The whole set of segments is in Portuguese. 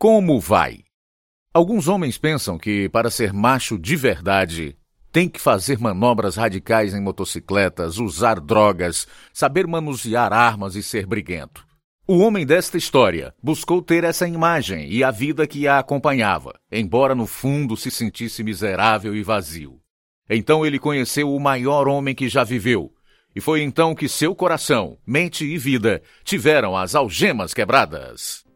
Como vai? Alguns homens pensam que, para ser macho de verdade, tem que fazer manobras radicais em motocicletas, usar drogas, saber manusear armas e ser briguento. O homem desta história buscou ter essa imagem e a vida que a acompanhava, embora no fundo se sentisse miserável e vazio. Então ele conheceu o maior homem que já viveu, e foi então que seu coração, mente e vida tiveram as algemas quebradas.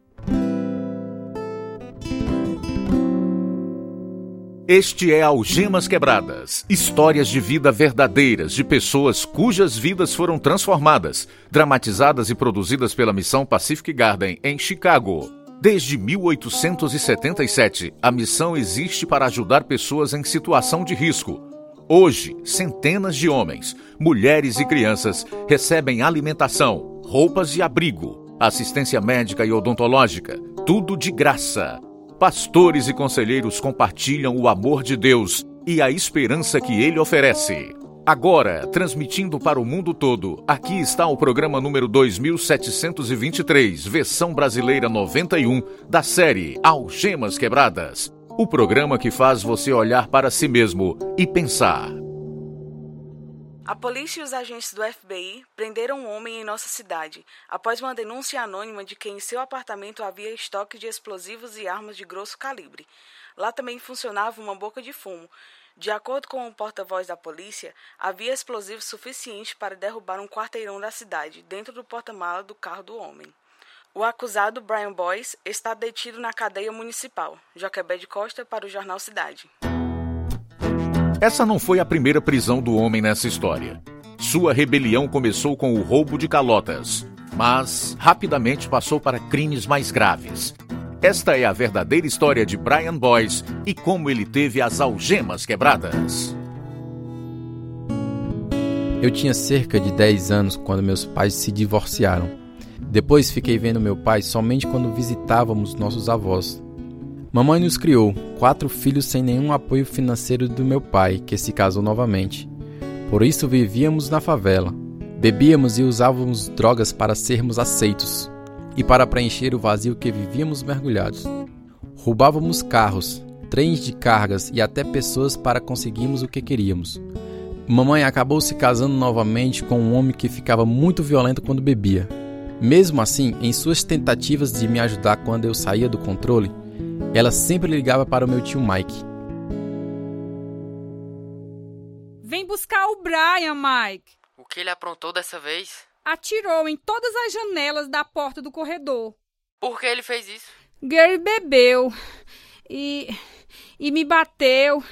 Este é Algemas Quebradas, histórias de vida verdadeiras de pessoas cujas vidas foram transformadas, dramatizadas e produzidas pela Missão Pacific Garden em Chicago. Desde 1877, a missão existe para ajudar pessoas em situação de risco. Hoje, centenas de homens, mulheres e crianças recebem alimentação, roupas e abrigo, assistência médica e odontológica, tudo de graça pastores e conselheiros compartilham o amor de Deus e a esperança que ele oferece. Agora, transmitindo para o mundo todo, aqui está o programa número 2723, versão brasileira 91, da série Algemas Quebradas. O programa que faz você olhar para si mesmo e pensar. A polícia e os agentes do FBI prenderam um homem em nossa cidade após uma denúncia anônima de que em seu apartamento havia estoque de explosivos e armas de grosso calibre. Lá também funcionava uma boca de fumo. De acordo com o porta-voz da polícia, havia explosivos suficientes para derrubar um quarteirão da cidade dentro do porta-mala do carro do homem. O acusado, Brian Boyce, está detido na cadeia municipal. Joquebed Costa para o Jornal Cidade. Essa não foi a primeira prisão do homem nessa história. Sua rebelião começou com o roubo de calotas, mas rapidamente passou para crimes mais graves. Esta é a verdadeira história de Brian Boyce e como ele teve as algemas quebradas. Eu tinha cerca de 10 anos quando meus pais se divorciaram. Depois fiquei vendo meu pai somente quando visitávamos nossos avós. Mamãe nos criou, quatro filhos sem nenhum apoio financeiro do meu pai, que se casou novamente. Por isso vivíamos na favela. Bebíamos e usávamos drogas para sermos aceitos e para preencher o vazio que vivíamos mergulhados. Roubávamos carros, trens de cargas e até pessoas para conseguirmos o que queríamos. Mamãe acabou se casando novamente com um homem que ficava muito violento quando bebia. Mesmo assim, em suas tentativas de me ajudar quando eu saía do controle, ela sempre ligava para o meu tio Mike. Vem buscar o Brian, Mike. O que ele aprontou dessa vez? Atirou em todas as janelas da porta do corredor. Por que ele fez isso? Gary bebeu e, e me bateu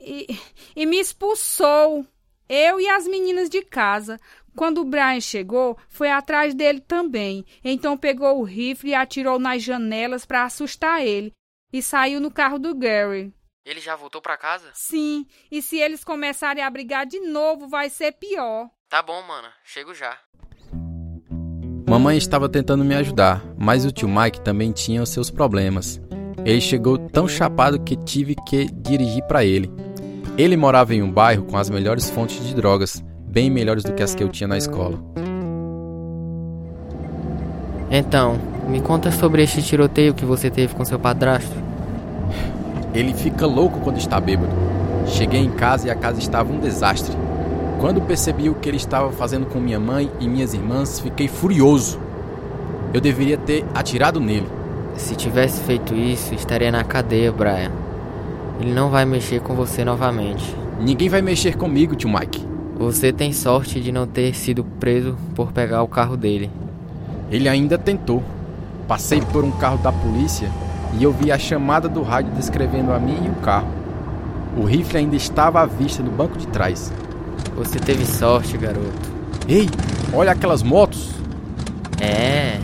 e, e me expulsou. Eu e as meninas de casa. Quando o Brian chegou, foi atrás dele também. Então pegou o rifle e atirou nas janelas para assustar ele e saiu no carro do Gary. Ele já voltou para casa? Sim, e se eles começarem a brigar de novo, vai ser pior. Tá bom, mano, chego já. Mamãe estava tentando me ajudar, mas o tio Mike também tinha os seus problemas. Ele chegou tão chapado que tive que dirigir para ele. Ele morava em um bairro com as melhores fontes de drogas, bem melhores do que as que eu tinha na escola. Então, me conta sobre este tiroteio que você teve com seu padrasto. Ele fica louco quando está bêbado. Cheguei em casa e a casa estava um desastre. Quando percebi o que ele estava fazendo com minha mãe e minhas irmãs, fiquei furioso. Eu deveria ter atirado nele. Se tivesse feito isso, estaria na cadeia, Brian. Ele não vai mexer com você novamente. Ninguém vai mexer comigo, tio Mike. Você tem sorte de não ter sido preso por pegar o carro dele. Ele ainda tentou. Passei por um carro da polícia e eu vi a chamada do rádio descrevendo a mim e o carro. O rifle ainda estava à vista no banco de trás. Você teve sorte, garoto. Ei, olha aquelas motos! É,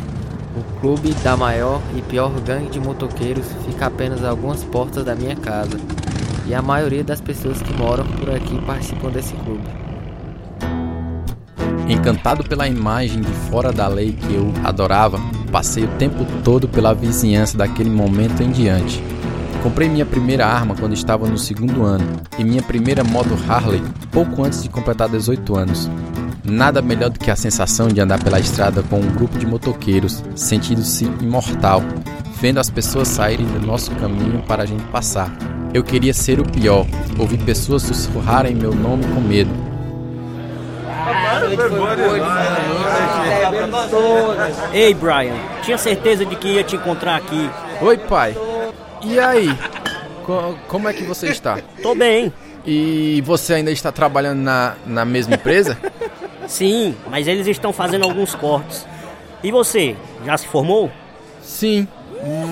o clube da maior e pior gangue de motoqueiros fica apenas a algumas portas da minha casa. E a maioria das pessoas que moram por aqui participam desse clube. Encantado pela imagem de fora da lei que eu adorava, passei o tempo todo pela vizinhança daquele momento em diante. Comprei minha primeira arma quando estava no segundo ano e minha primeira moto Harley pouco antes de completar 18 anos. Nada melhor do que a sensação de andar pela estrada com um grupo de motoqueiros, sentindo-se imortal, vendo as pessoas saírem do nosso caminho para a gente passar. Eu queria ser o pior, ouvir pessoas sussurrarem meu nome com medo. Ei, Brian, tinha certeza de que ia te encontrar aqui. Oi, pai. E aí? Co como é que você está? Tô bem. E você ainda está trabalhando na, na mesma empresa? Sim, mas eles estão fazendo alguns cortes. E você, já se formou? Sim,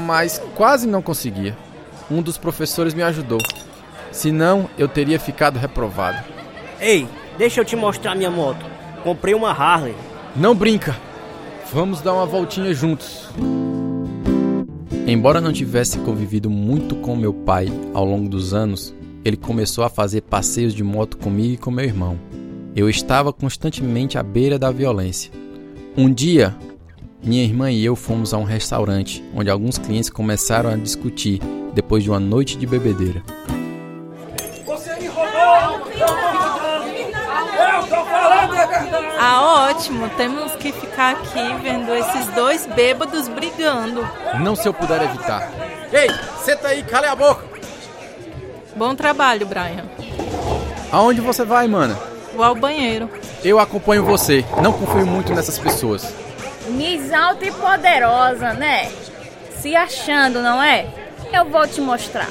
mas quase não conseguia. Um dos professores me ajudou. Senão, eu teria ficado reprovado. Ei, deixa eu te mostrar minha moto. Comprei uma Harley. Não brinca! Vamos dar uma voltinha juntos. Embora não tivesse convivido muito com meu pai ao longo dos anos, ele começou a fazer passeios de moto comigo e com meu irmão. Eu estava constantemente à beira da violência. Um dia, minha irmã e eu fomos a um restaurante onde alguns clientes começaram a discutir depois de uma noite de bebedeira. Você me roubou! Eu tô falando a verdade! Ah, ótimo. Temos que ficar aqui vendo esses dois bêbados brigando. Não se eu puder evitar. Ei, senta aí, cale a boca! Bom trabalho, Brian. Aonde você vai, mana? Vou ao banheiro. Eu acompanho você. Não confio muito nessas pessoas. Miss Alta e poderosa, né? Se achando, não é? Eu vou te mostrar.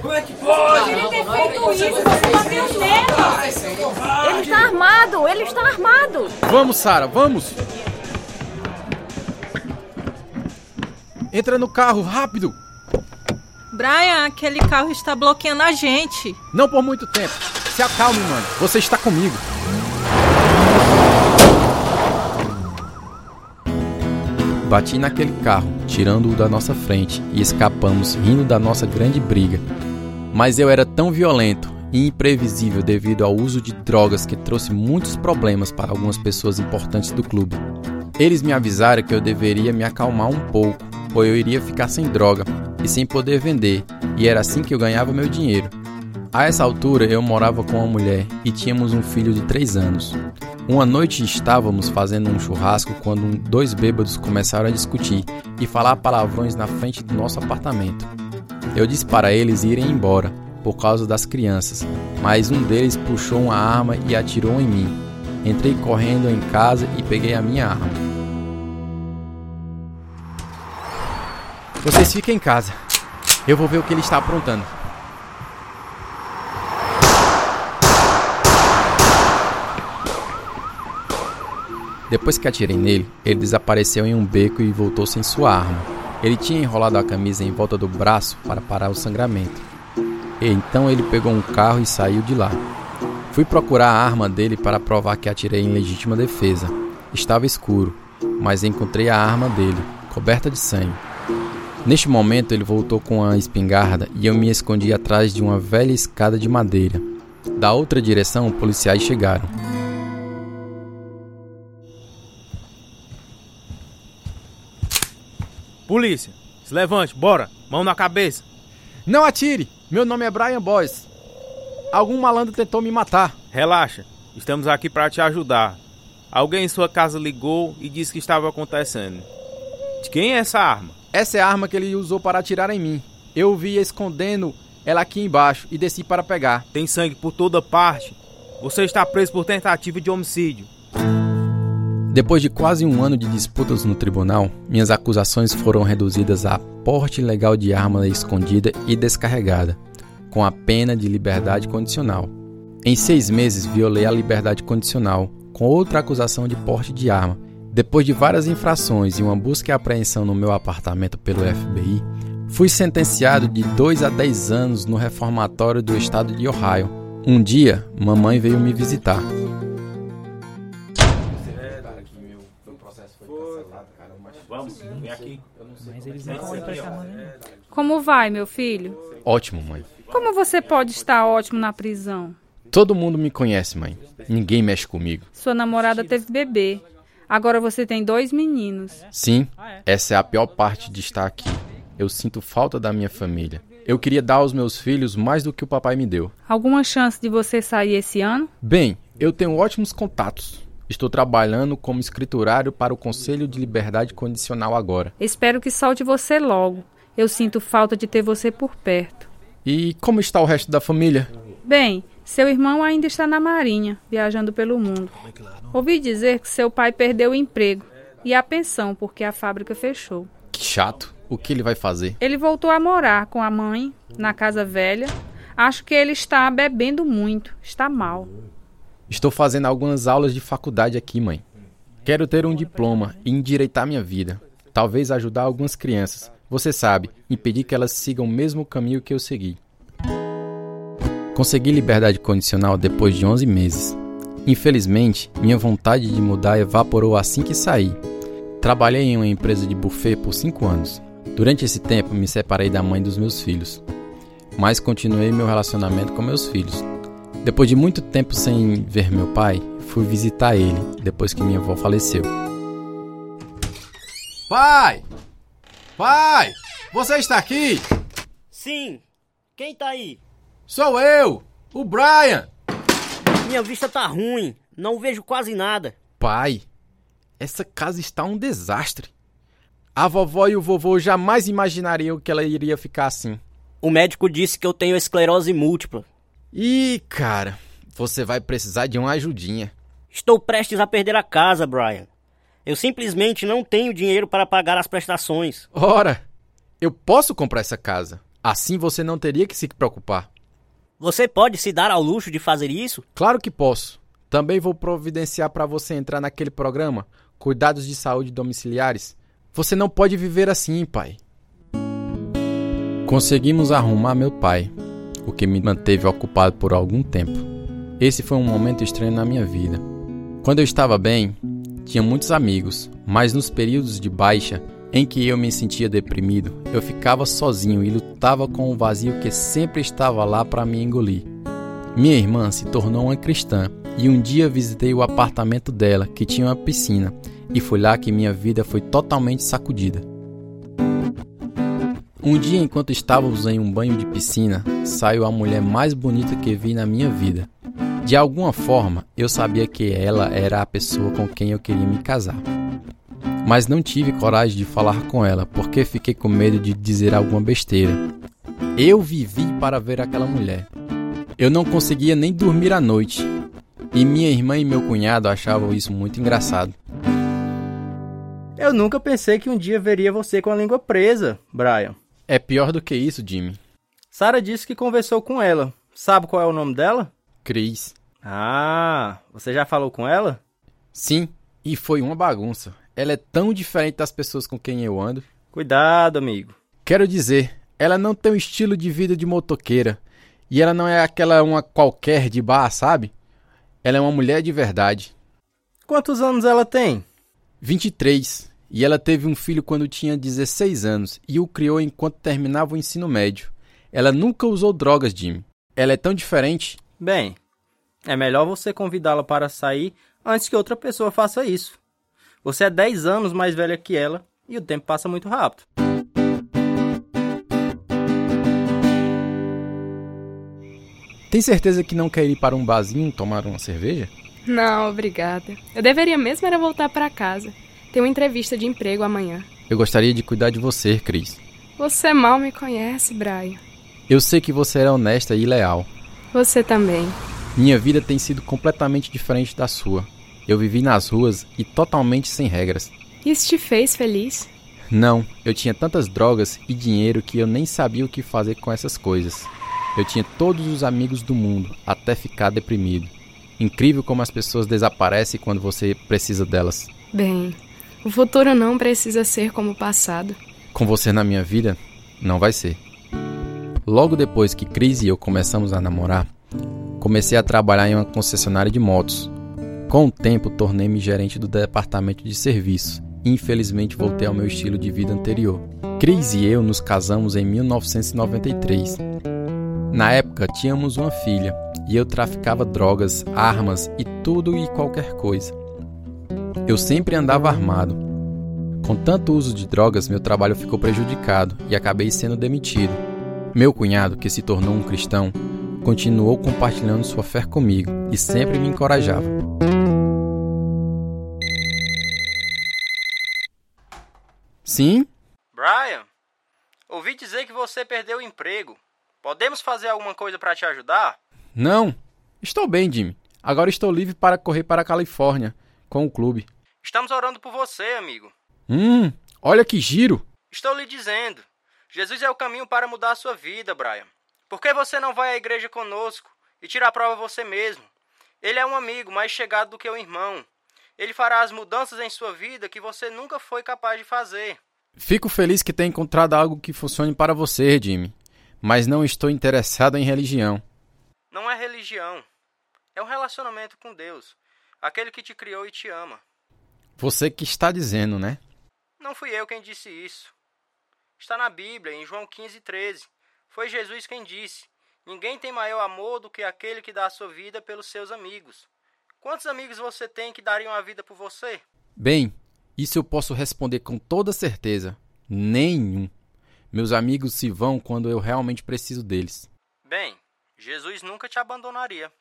Como é que pode? Ele ter feito isso, você bateu nele. Ele está armado, ele está armado. Vamos, Sara, vamos! Entra no carro, rápido! Brian, aquele carro está bloqueando a gente. Não por muito tempo. Se acalme, mano. Você está comigo. Bati naquele carro, tirando-o da nossa frente e escapamos, rindo da nossa grande briga. Mas eu era tão violento e imprevisível devido ao uso de drogas que trouxe muitos problemas para algumas pessoas importantes do clube. Eles me avisaram que eu deveria me acalmar um pouco, ou eu iria ficar sem droga e sem poder vender, e era assim que eu ganhava meu dinheiro. A essa altura eu morava com uma mulher e tínhamos um filho de 3 anos. Uma noite estávamos fazendo um churrasco quando dois bêbados começaram a discutir e falar palavrões na frente do nosso apartamento. Eu disse para eles irem embora por causa das crianças, mas um deles puxou uma arma e atirou em mim. Entrei correndo em casa e peguei a minha arma. Vocês fiquem em casa. Eu vou ver o que ele está aprontando. Depois que atirei nele, ele desapareceu em um beco e voltou sem sua arma. Ele tinha enrolado a camisa em volta do braço para parar o sangramento. E então ele pegou um carro e saiu de lá. Fui procurar a arma dele para provar que atirei em legítima defesa. Estava escuro, mas encontrei a arma dele, coberta de sangue. Neste momento ele voltou com a espingarda e eu me escondi atrás de uma velha escada de madeira. Da outra direção, policiais chegaram. Polícia, se levante, bora, mão na cabeça. Não atire! Meu nome é Brian Boyce. Algum malandro tentou me matar. Relaxa, estamos aqui para te ajudar. Alguém em sua casa ligou e disse que estava acontecendo. De quem é essa arma? Essa é a arma que ele usou para atirar em mim. Eu vi escondendo ela aqui embaixo e desci para pegar. Tem sangue por toda parte. Você está preso por tentativa de homicídio. Depois de quase um ano de disputas no tribunal, minhas acusações foram reduzidas a porte ilegal de arma escondida e descarregada, com a pena de liberdade condicional. Em seis meses, violei a liberdade condicional, com outra acusação de porte de arma. Depois de várias infrações e uma busca e apreensão no meu apartamento pelo FBI, fui sentenciado de 2 a 10 anos no reformatório do estado de Ohio. Um dia, mamãe veio me visitar. Vamos, vem aqui. Mas eles não vão emprestar mano. Como vai, meu filho? Ótimo, mãe. Como você pode estar ótimo na prisão? Todo mundo me conhece, mãe. Ninguém mexe comigo. Sua namorada teve bebê. Agora você tem dois meninos. Sim, essa é a pior parte de estar aqui. Eu sinto falta da minha família. Eu queria dar aos meus filhos mais do que o papai me deu. Alguma chance de você sair esse ano? Bem, eu tenho ótimos contatos. Estou trabalhando como escriturário para o Conselho de Liberdade Condicional agora. Espero que solte você logo. Eu sinto falta de ter você por perto. E como está o resto da família? Bem, seu irmão ainda está na Marinha, viajando pelo mundo. Ouvi dizer que seu pai perdeu o emprego e a pensão porque a fábrica fechou. Que chato. O que ele vai fazer? Ele voltou a morar com a mãe na casa velha. Acho que ele está bebendo muito, está mal. Estou fazendo algumas aulas de faculdade aqui, mãe. Quero ter um diploma e endireitar minha vida. Talvez ajudar algumas crianças. Você sabe, impedir que elas sigam o mesmo caminho que eu segui. Consegui liberdade condicional depois de 11 meses. Infelizmente, minha vontade de mudar evaporou assim que saí. Trabalhei em uma empresa de buffet por 5 anos. Durante esse tempo, me separei da mãe dos meus filhos, mas continuei meu relacionamento com meus filhos. Depois de muito tempo sem ver meu pai, fui visitar ele depois que minha avó faleceu. Pai! Pai! Você está aqui? Sim. Quem tá aí? Sou eu, o Brian. Minha vista tá ruim. Não vejo quase nada. Pai, essa casa está um desastre. A vovó e o vovô jamais imaginariam que ela iria ficar assim. O médico disse que eu tenho esclerose múltipla. Ih, cara, você vai precisar de uma ajudinha. Estou prestes a perder a casa, Brian. Eu simplesmente não tenho dinheiro para pagar as prestações. Ora, eu posso comprar essa casa. Assim você não teria que se preocupar. Você pode se dar ao luxo de fazer isso? Claro que posso. Também vou providenciar para você entrar naquele programa Cuidados de Saúde Domiciliares. Você não pode viver assim, pai. Conseguimos arrumar meu pai, o que me manteve ocupado por algum tempo. Esse foi um momento estranho na minha vida. Quando eu estava bem, tinha muitos amigos, mas nos períodos de baixa, em que eu me sentia deprimido, eu ficava sozinho e lutava com o vazio que sempre estava lá para me engolir. Minha irmã se tornou uma cristã e um dia visitei o apartamento dela, que tinha uma piscina, e foi lá que minha vida foi totalmente sacudida. Um dia, enquanto estávamos em um banho de piscina, saiu a mulher mais bonita que vi na minha vida. De alguma forma, eu sabia que ela era a pessoa com quem eu queria me casar. Mas não tive coragem de falar com ela porque fiquei com medo de dizer alguma besteira. Eu vivi para ver aquela mulher. Eu não conseguia nem dormir à noite. E minha irmã e meu cunhado achavam isso muito engraçado. Eu nunca pensei que um dia veria você com a língua presa, Brian. É pior do que isso, Jimmy. Sara disse que conversou com ela. Sabe qual é o nome dela? Cris. Ah, você já falou com ela? Sim, e foi uma bagunça. Ela é tão diferente das pessoas com quem eu ando. Cuidado, amigo. Quero dizer, ela não tem um estilo de vida de motoqueira. E ela não é aquela uma qualquer de bar, sabe? Ela é uma mulher de verdade. Quantos anos ela tem? 23. E ela teve um filho quando tinha 16 anos e o criou enquanto terminava o ensino médio. Ela nunca usou drogas, Jimmy. Ela é tão diferente. Bem, é melhor você convidá-la para sair antes que outra pessoa faça isso. Você é 10 anos mais velha que ela e o tempo passa muito rápido. Tem certeza que não quer ir para um barzinho tomar uma cerveja? Não, obrigada. Eu deveria mesmo era voltar para casa. Tem uma entrevista de emprego amanhã. Eu gostaria de cuidar de você, Cris. Você mal me conhece, Brian. Eu sei que você é honesta e leal. Você também. Minha vida tem sido completamente diferente da sua. Eu vivi nas ruas e totalmente sem regras. Isso te fez feliz? Não, eu tinha tantas drogas e dinheiro que eu nem sabia o que fazer com essas coisas. Eu tinha todos os amigos do mundo, até ficar deprimido. Incrível como as pessoas desaparecem quando você precisa delas. Bem, o futuro não precisa ser como o passado. Com você na minha vida, não vai ser. Logo depois que Cris e eu começamos a namorar, comecei a trabalhar em uma concessionária de motos. Com o tempo, tornei-me gerente do departamento de serviço infelizmente voltei ao meu estilo de vida anterior. Cris e eu nos casamos em 1993. Na época, tínhamos uma filha e eu traficava drogas, armas e tudo e qualquer coisa. Eu sempre andava armado. Com tanto uso de drogas, meu trabalho ficou prejudicado e acabei sendo demitido. Meu cunhado, que se tornou um cristão, continuou compartilhando sua fé comigo e sempre me encorajava. Sim? Brian, ouvi dizer que você perdeu o emprego. Podemos fazer alguma coisa para te ajudar? Não. Estou bem, Jimmy. Agora estou livre para correr para a Califórnia com o clube. Estamos orando por você, amigo. Hum, olha que giro. Estou lhe dizendo. Jesus é o caminho para mudar a sua vida, Brian. Por que você não vai à igreja conosco e tira a prova você mesmo? Ele é um amigo mais chegado do que um irmão. Ele fará as mudanças em sua vida que você nunca foi capaz de fazer. Fico feliz que tenha encontrado algo que funcione para você, Jimmy. Mas não estou interessado em religião. Não é religião. É um relacionamento com Deus, aquele que te criou e te ama. Você que está dizendo, né? Não fui eu quem disse isso. Está na Bíblia, em João 15, 13. Foi Jesus quem disse: Ninguém tem maior amor do que aquele que dá a sua vida pelos seus amigos. Quantos amigos você tem que dariam a vida por você? Bem, isso eu posso responder com toda certeza. Nenhum. Meus amigos se vão quando eu realmente preciso deles. Bem, Jesus nunca te abandonaria.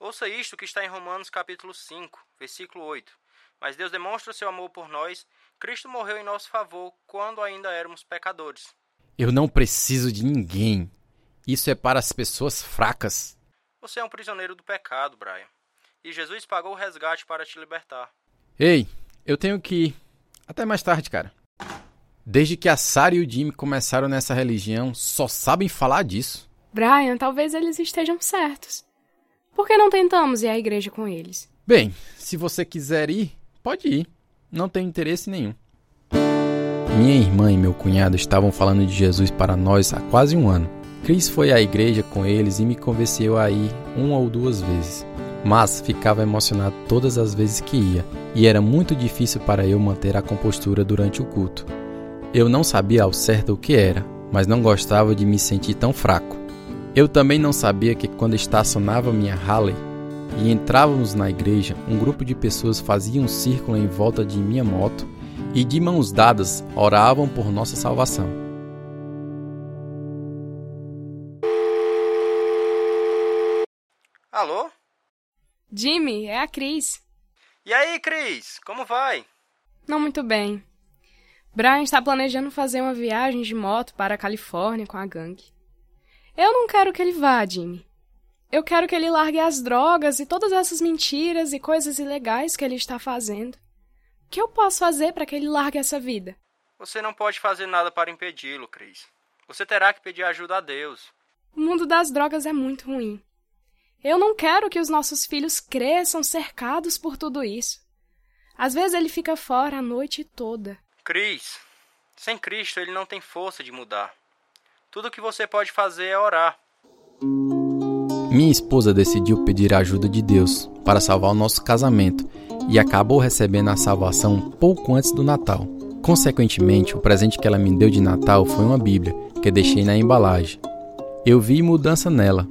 Ouça isto que está em Romanos capítulo 5, versículo 8. Mas Deus demonstra o seu amor por nós. Cristo morreu em nosso favor quando ainda éramos pecadores. Eu não preciso de ninguém. Isso é para as pessoas fracas. Você é um prisioneiro do pecado, Brian. E Jesus pagou o resgate para te libertar. Ei, eu tenho que ir. Até mais tarde, cara. Desde que a Sarah e o Jimmy começaram nessa religião, só sabem falar disso. Brian, talvez eles estejam certos. Por que não tentamos ir à igreja com eles? Bem, se você quiser ir, pode ir. Não tenho interesse nenhum. Minha irmã e meu cunhado estavam falando de Jesus para nós há quase um ano. Chris foi à igreja com eles e me convenceu a ir uma ou duas vezes. Mas ficava emocionado todas as vezes que ia, e era muito difícil para eu manter a compostura durante o culto. Eu não sabia ao certo o que era, mas não gostava de me sentir tão fraco. Eu também não sabia que quando estacionava minha Harley e entrávamos na igreja, um grupo de pessoas fazia um círculo em volta de minha moto e de mãos dadas oravam por nossa salvação. Alô? Jimmy, é a Cris. E aí, Cris, como vai? Não muito bem. Brian está planejando fazer uma viagem de moto para a Califórnia com a gangue. Eu não quero que ele vá, Jimmy. Eu quero que ele largue as drogas e todas essas mentiras e coisas ilegais que ele está fazendo. O que eu posso fazer para que ele largue essa vida? Você não pode fazer nada para impedi-lo, Cris. Você terá que pedir ajuda a Deus. O mundo das drogas é muito ruim. Eu não quero que os nossos filhos cresçam cercados por tudo isso. Às vezes ele fica fora a noite toda. Cris, sem Cristo ele não tem força de mudar. Tudo o que você pode fazer é orar. Minha esposa decidiu pedir a ajuda de Deus para salvar o nosso casamento e acabou recebendo a salvação pouco antes do Natal. Consequentemente, o presente que ela me deu de Natal foi uma Bíblia que deixei na embalagem. Eu vi mudança nela,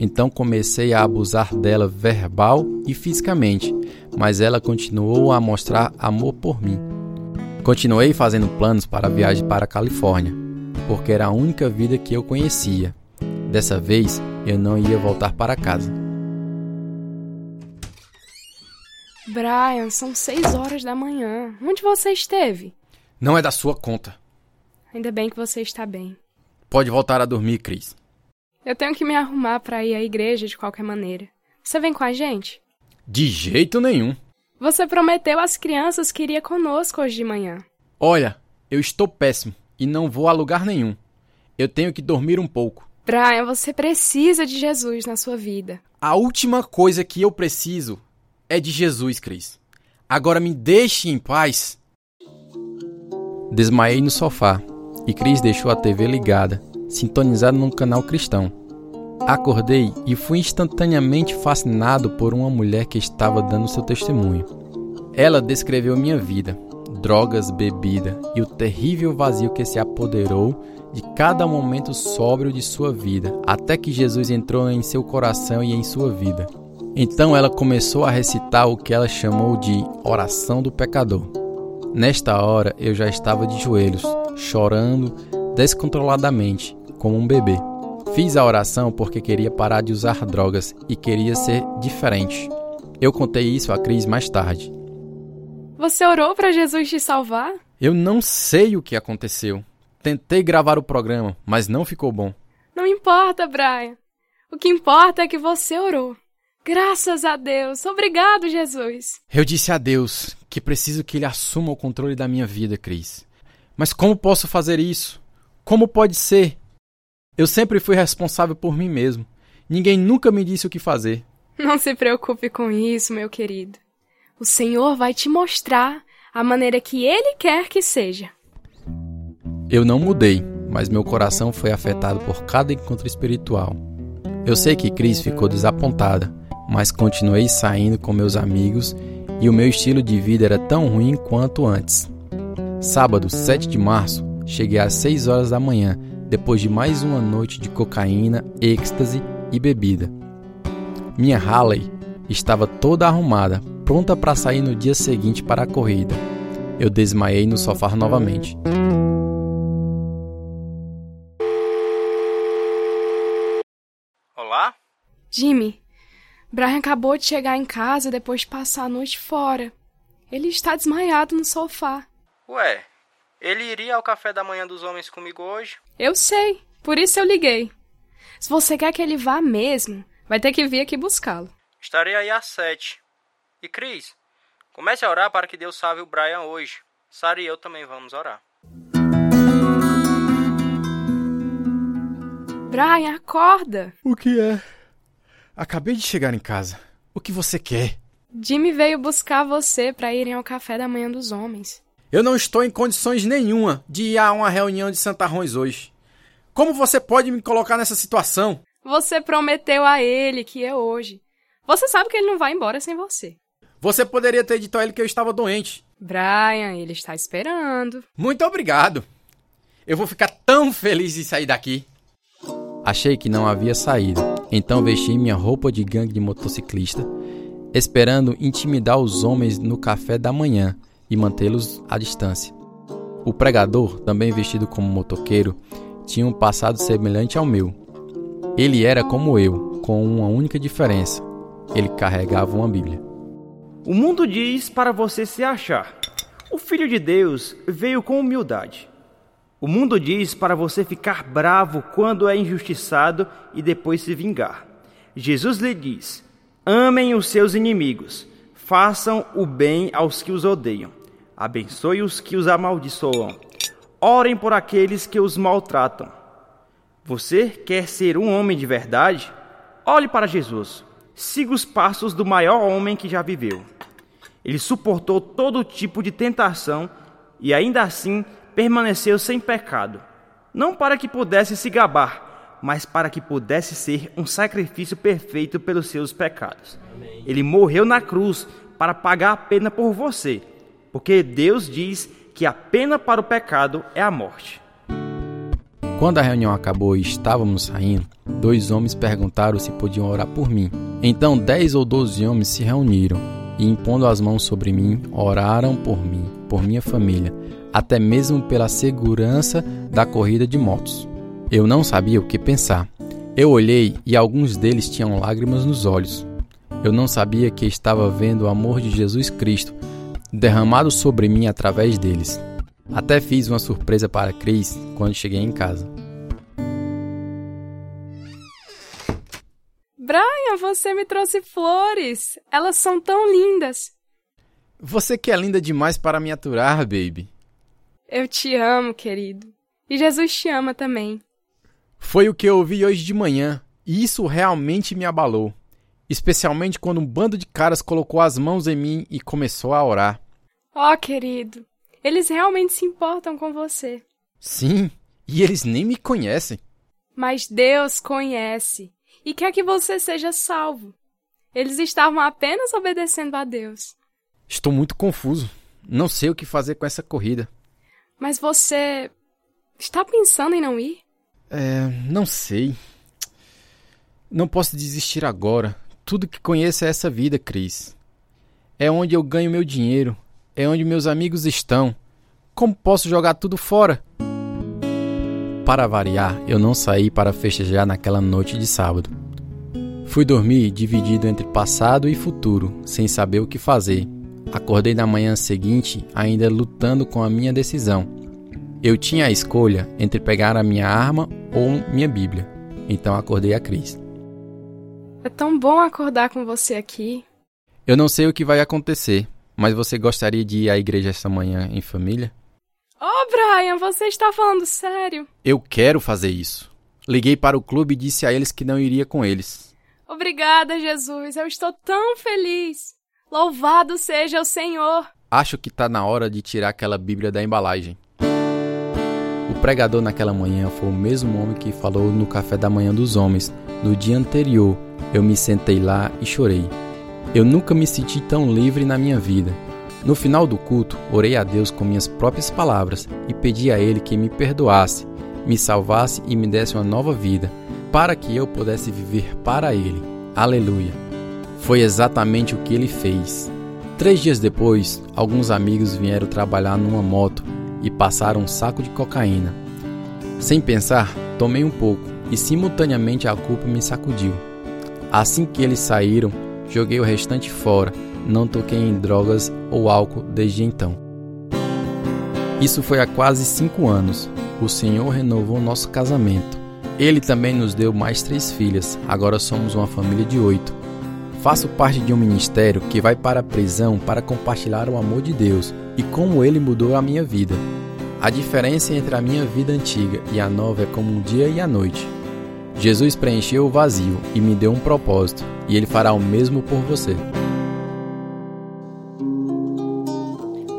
então comecei a abusar dela verbal e fisicamente, mas ela continuou a mostrar amor por mim. Continuei fazendo planos para a viagem para a Califórnia, porque era a única vida que eu conhecia. Dessa vez, eu não ia voltar para casa. Brian, são seis horas da manhã. Onde você esteve? Não é da sua conta. Ainda bem que você está bem. Pode voltar a dormir, Cris. Eu tenho que me arrumar para ir à igreja de qualquer maneira. Você vem com a gente? De jeito nenhum. Você prometeu às crianças que iria conosco hoje de manhã. Olha, eu estou péssimo e não vou a lugar nenhum. Eu tenho que dormir um pouco. Brian, você precisa de Jesus na sua vida. A última coisa que eu preciso é de Jesus, Cris. Agora me deixe em paz. Desmaiei no sofá e Cris deixou a TV ligada, sintonizada num canal cristão. Acordei e fui instantaneamente fascinado por uma mulher que estava dando seu testemunho. Ela descreveu minha vida, drogas, bebida e o terrível vazio que se apoderou de cada momento sóbrio de sua vida, até que Jesus entrou em seu coração e em sua vida. Então ela começou a recitar o que ela chamou de oração do pecador. Nesta hora eu já estava de joelhos, chorando descontroladamente, como um bebê. Fiz a oração porque queria parar de usar drogas e queria ser diferente. Eu contei isso a Cris mais tarde. Você orou para Jesus te salvar? Eu não sei o que aconteceu. Tentei gravar o programa, mas não ficou bom. Não importa, Brian. O que importa é que você orou. Graças a Deus. Obrigado, Jesus. Eu disse a Deus que preciso que Ele assuma o controle da minha vida, Cris. Mas como posso fazer isso? Como pode ser? Eu sempre fui responsável por mim mesmo. Ninguém nunca me disse o que fazer. Não se preocupe com isso, meu querido. O Senhor vai te mostrar a maneira que Ele quer que seja. Eu não mudei, mas meu coração foi afetado por cada encontro espiritual. Eu sei que Cris ficou desapontada, mas continuei saindo com meus amigos e o meu estilo de vida era tão ruim quanto antes. Sábado, 7 de março, cheguei às 6 horas da manhã, depois de mais uma noite de cocaína, êxtase e bebida. Minha Harley estava toda arrumada, pronta para sair no dia seguinte para a corrida. Eu desmaiei no sofá novamente. Olá? Jimmy, Brian acabou de chegar em casa depois de passar a noite fora. Ele está desmaiado no sofá. Ué, ele iria ao café da manhã dos homens comigo hoje? Eu sei, por isso eu liguei. Se você quer que ele vá mesmo, vai ter que vir aqui buscá-lo. Estarei aí às sete. E Cris, comece a orar para que Deus salve o Brian hoje. Sara e eu também vamos orar. Brian, acorda! O que é? Acabei de chegar em casa. O que você quer? Jimmy veio buscar você para irem ao café da manhã dos homens. Eu não estou em condições nenhuma de ir a uma reunião de santarrões hoje. Como você pode me colocar nessa situação? Você prometeu a ele que é hoje. Você sabe que ele não vai embora sem você. Você poderia ter dito a ele que eu estava doente. Brian, ele está esperando. Muito obrigado. Eu vou ficar tão feliz de sair daqui. Achei que não havia saída, então vesti minha roupa de gangue de motociclista, esperando intimidar os homens no café da manhã e mantê-los à distância. O pregador, também vestido como motoqueiro, tinha um passado semelhante ao meu. Ele era como eu, com uma única diferença: ele carregava uma Bíblia. O mundo diz para você se achar. O Filho de Deus veio com humildade. O mundo diz para você ficar bravo quando é injustiçado e depois se vingar. Jesus lhe diz: amem os seus inimigos, façam o bem aos que os odeiam, abençoe os que os amaldiçoam, orem por aqueles que os maltratam. Você quer ser um homem de verdade? Olhe para Jesus. Siga os passos do maior homem que já viveu. Ele suportou todo tipo de tentação e ainda assim permaneceu sem pecado, não para que pudesse se gabar, mas para que pudesse ser um sacrifício perfeito pelos seus pecados. Amém. Ele morreu na cruz para pagar a pena por você, porque Deus diz que a pena para o pecado é a morte. Quando a reunião acabou e estávamos saindo, dois homens perguntaram se podiam orar por mim. Então dez ou doze homens se reuniram e, impondo as mãos sobre mim, oraram por mim, por minha família até mesmo pela segurança da corrida de motos. Eu não sabia o que pensar. Eu olhei e alguns deles tinham lágrimas nos olhos. Eu não sabia que estava vendo o amor de Jesus Cristo derramado sobre mim através deles. Até fiz uma surpresa para Cris quando cheguei em casa. Você me trouxe flores. Elas são tão lindas. Você que é linda demais para me aturar, baby. Eu te amo, querido. E Jesus te ama também. Foi o que eu ouvi hoje de manhã, e isso realmente me abalou. Especialmente quando um bando de caras colocou as mãos em mim e começou a orar. Oh, querido, eles realmente se importam com você. Sim, e eles nem me conhecem. Mas Deus conhece e quer que você seja salvo. Eles estavam apenas obedecendo a Deus. Estou muito confuso. Não sei o que fazer com essa corrida. Mas você está pensando em não ir? É, não sei. Não posso desistir agora. Tudo que conheço é essa vida, Cris. É onde eu ganho meu dinheiro. É onde meus amigos estão. Como posso jogar tudo fora? Para variar, eu não saí para festejar naquela noite de sábado. Fui dormir dividido entre passado e futuro, sem saber o que fazer. Acordei na manhã seguinte ainda lutando com a minha decisão. Eu tinha a escolha entre pegar a minha arma ou minha Bíblia. Então acordei a Cris. É tão bom acordar com você aqui. Eu não sei o que vai acontecer, mas você gostaria de ir à igreja esta manhã em família? Oh, Brian, você está falando sério? Eu quero fazer isso. Liguei para o clube e disse a eles que não iria com eles. Obrigada, Jesus. Eu estou tão feliz. Louvado seja o Senhor. Acho que está na hora de tirar aquela Bíblia da embalagem. O pregador naquela manhã foi o mesmo homem que falou no café da manhã dos homens. No dia anterior, eu me sentei lá e chorei. Eu nunca me senti tão livre na minha vida. No final do culto, orei a Deus com minhas próprias palavras e pedi a Ele que me perdoasse, me salvasse e me desse uma nova vida, para que eu pudesse viver para Ele. Aleluia! Foi exatamente o que Ele fez. Três dias depois, alguns amigos vieram trabalhar numa moto e passaram um saco de cocaína. Sem pensar, tomei um pouco e simultaneamente a culpa me sacudiu. Assim que eles saíram, joguei o restante fora, não toquei em drogas ou álcool desde então. Isso foi há quase cinco anos. O Senhor renovou nosso casamento. Ele também nos deu mais três filhas, agora somos uma família de oito. Faço parte de um ministério que vai para a prisão para compartilhar o amor de Deus e como ele mudou a minha vida. A diferença entre a minha vida antiga e a nova é como um dia e a noite. Jesus preencheu o vazio e me deu um propósito, e ele fará o mesmo por você.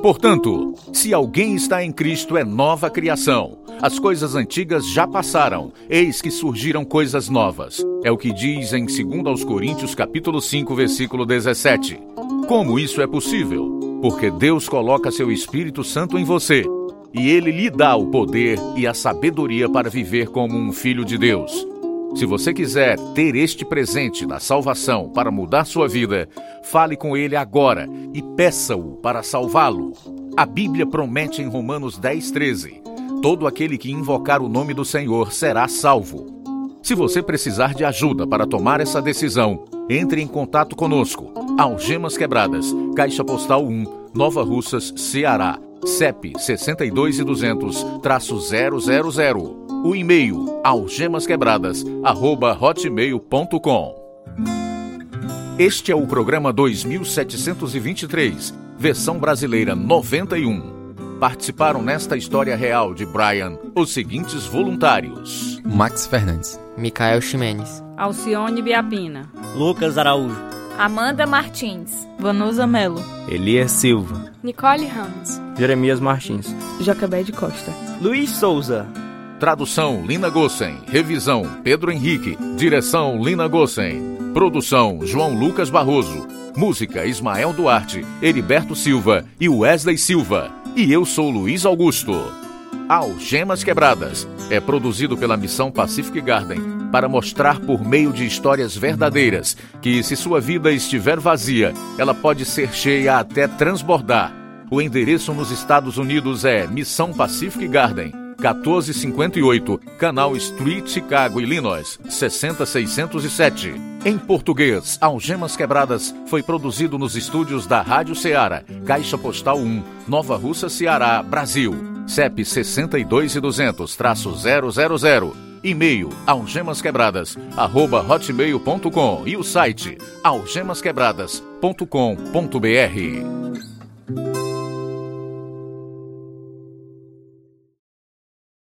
Portanto, se alguém está em Cristo, é nova criação. As coisas antigas já passaram, eis que surgiram coisas novas. É o que diz em 2 Coríntios capítulo 5, versículo 17. Como isso é possível? Porque Deus coloca seu Espírito Santo em você, e ele lhe dá o poder e a sabedoria para viver como um filho de Deus. Se você quiser ter este presente da salvação para mudar sua vida, fale com ele agora e peça-o para salvá-lo. A Bíblia promete em Romanos 10,13: Todo aquele que invocar o nome do Senhor será salvo. Se você precisar de ajuda para tomar essa decisão, entre em contato conosco. Algemas Quebradas, Caixa Postal 1, Nova Russas, Ceará. CEP 62200-000. O e-mail algemasquebradas@hotmail.com. Este é o programa 2723, versão brasileira 91. Participaram nesta história real de Brian os seguintes voluntários: Max Fernandes, Micael Ximenes, Alcione Biapina, Lucas Araújo, Amanda Martins, Vanusa Melo, Elias Silva, Nicole Ramos, Jeremias Martins, Jacabé de Costa, Luiz Souza. Tradução Lina Gossen. Revisão Pedro Henrique. Direção Lina Gossen. Produção João Lucas Barroso. Música Ismael Duarte, Heriberto Silva e Wesley Silva. E eu sou Luiz Augusto. Algemas Quebradas é produzido pela Missão Pacific Garden para mostrar por meio de histórias verdadeiras que, se sua vida estiver vazia, ela pode ser cheia até transbordar. O endereço nos Estados Unidos é Missão Pacific Garden, 1458, Canal Street, Chicago, Illinois, 60607. Em português, Algemas Quebradas foi produzido nos estúdios da Rádio Ceará, Caixa Postal 1, Nova Russa, Ceará, Brasil. CEP 62200-000. E-mail algemasquebradas, arroba hotmail.com e o site algemasquebradas.com.br.